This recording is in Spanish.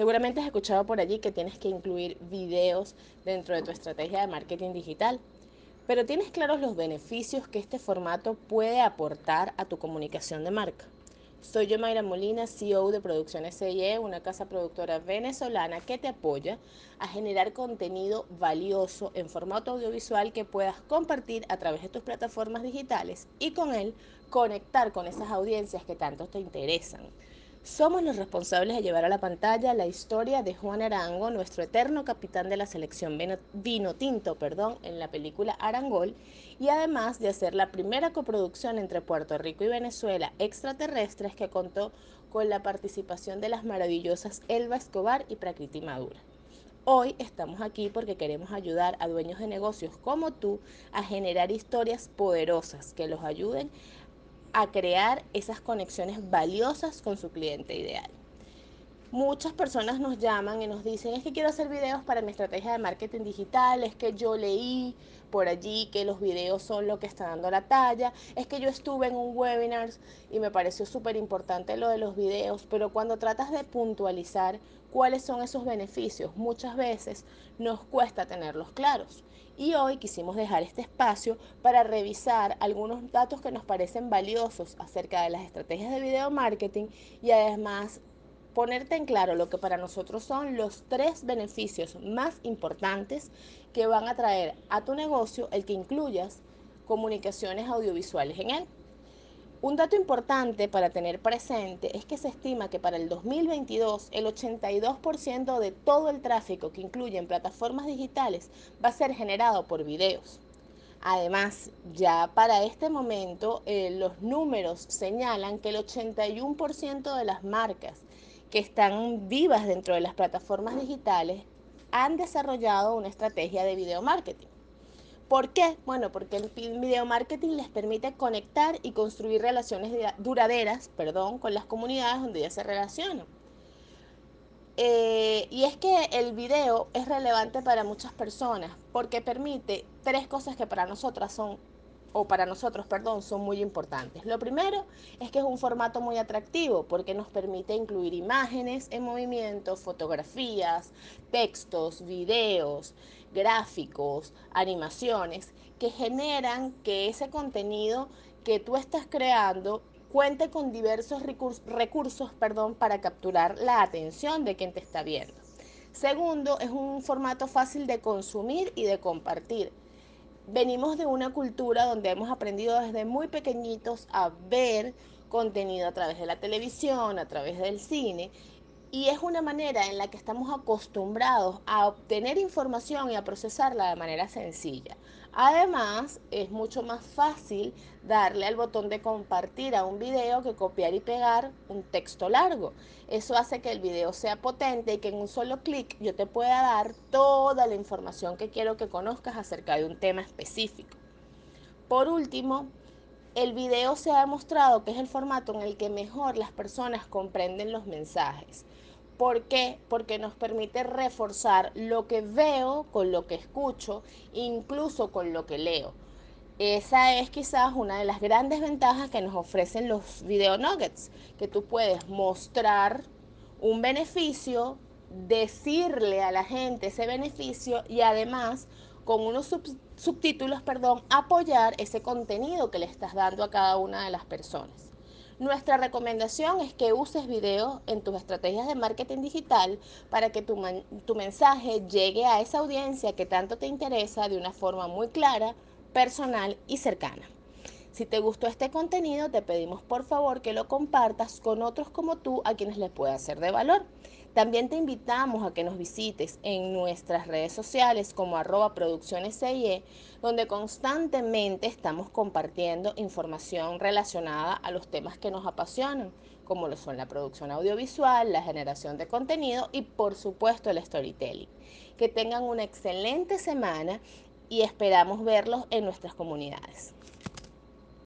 Seguramente has escuchado por allí que tienes que incluir videos dentro de tu estrategia de marketing digital, pero ¿tienes claros los beneficios que este formato puede aportar a tu comunicación de marca? Soy yo Mayra Molina, CEO de Producciones CIE, una casa productora venezolana que te apoya a generar contenido valioso en formato audiovisual que puedas compartir a través de tus plataformas digitales y con él conectar con esas audiencias que tanto te interesan. Somos los responsables de llevar a la pantalla la historia de Juan Arango, nuestro eterno capitán de la selección vino tinto, perdón, en la película Arangol, y además de hacer la primera coproducción entre Puerto Rico y Venezuela, Extraterrestres, que contó con la participación de las maravillosas Elba Escobar y Prakriti Madura. Hoy estamos aquí porque queremos ayudar a dueños de negocios como tú a generar historias poderosas que los ayuden a crear esas conexiones valiosas con su cliente ideal. Muchas personas nos llaman y nos dicen, es que quiero hacer videos para mi estrategia de marketing digital, es que yo leí por allí que los videos son lo que está dando la talla, es que yo estuve en un webinar y me pareció súper importante lo de los videos, pero cuando tratas de puntualizar cuáles son esos beneficios, muchas veces nos cuesta tenerlos claros. Y hoy quisimos dejar este espacio para revisar algunos datos que nos parecen valiosos acerca de las estrategias de video marketing y además ponerte en claro lo que para nosotros son los tres beneficios más importantes que van a traer a tu negocio el que incluyas comunicaciones audiovisuales en él. Un dato importante para tener presente es que se estima que para el 2022 el 82% de todo el tráfico que incluye en plataformas digitales va a ser generado por videos. Además, ya para este momento eh, los números señalan que el 81% de las marcas que están vivas dentro de las plataformas digitales han desarrollado una estrategia de video marketing. ¿Por qué? Bueno, porque el video marketing les permite conectar y construir relaciones duraderas perdón, con las comunidades donde ya se relacionan. Eh, y es que el video es relevante para muchas personas porque permite tres cosas que para nosotras son o para nosotros, perdón, son muy importantes. Lo primero es que es un formato muy atractivo porque nos permite incluir imágenes en movimiento, fotografías, textos, videos, gráficos, animaciones que generan que ese contenido que tú estás creando cuente con diversos recursos, recursos perdón, para capturar la atención de quien te está viendo. Segundo, es un formato fácil de consumir y de compartir venimos de una cultura donde hemos aprendido desde muy pequeñitos a ver contenido a través de la televisión, a través del cine, y es una manera en la que estamos acostumbrados a obtener información y a procesarla de manera sencilla. Además, es mucho más fácil darle al botón de compartir a un video que copiar y pegar un texto largo. Eso hace que el video sea potente y que en un solo clic yo te pueda dar toda la información que quiero que conozcas acerca de un tema específico. Por último, el video se ha demostrado que es el formato en el que mejor las personas comprenden los mensajes. ¿Por qué? Porque nos permite reforzar lo que veo con lo que escucho, incluso con lo que leo. Esa es quizás una de las grandes ventajas que nos ofrecen los video nuggets, que tú puedes mostrar un beneficio, decirle a la gente ese beneficio y además con unos subtítulos, perdón, apoyar ese contenido que le estás dando a cada una de las personas. Nuestra recomendación es que uses video en tus estrategias de marketing digital para que tu, tu mensaje llegue a esa audiencia que tanto te interesa de una forma muy clara, personal y cercana. Si te gustó este contenido, te pedimos por favor que lo compartas con otros como tú a quienes les pueda ser de valor. También te invitamos a que nos visites en nuestras redes sociales como arroba producciones donde constantemente estamos compartiendo información relacionada a los temas que nos apasionan, como lo son la producción audiovisual, la generación de contenido y por supuesto el storytelling. Que tengan una excelente semana y esperamos verlos en nuestras comunidades.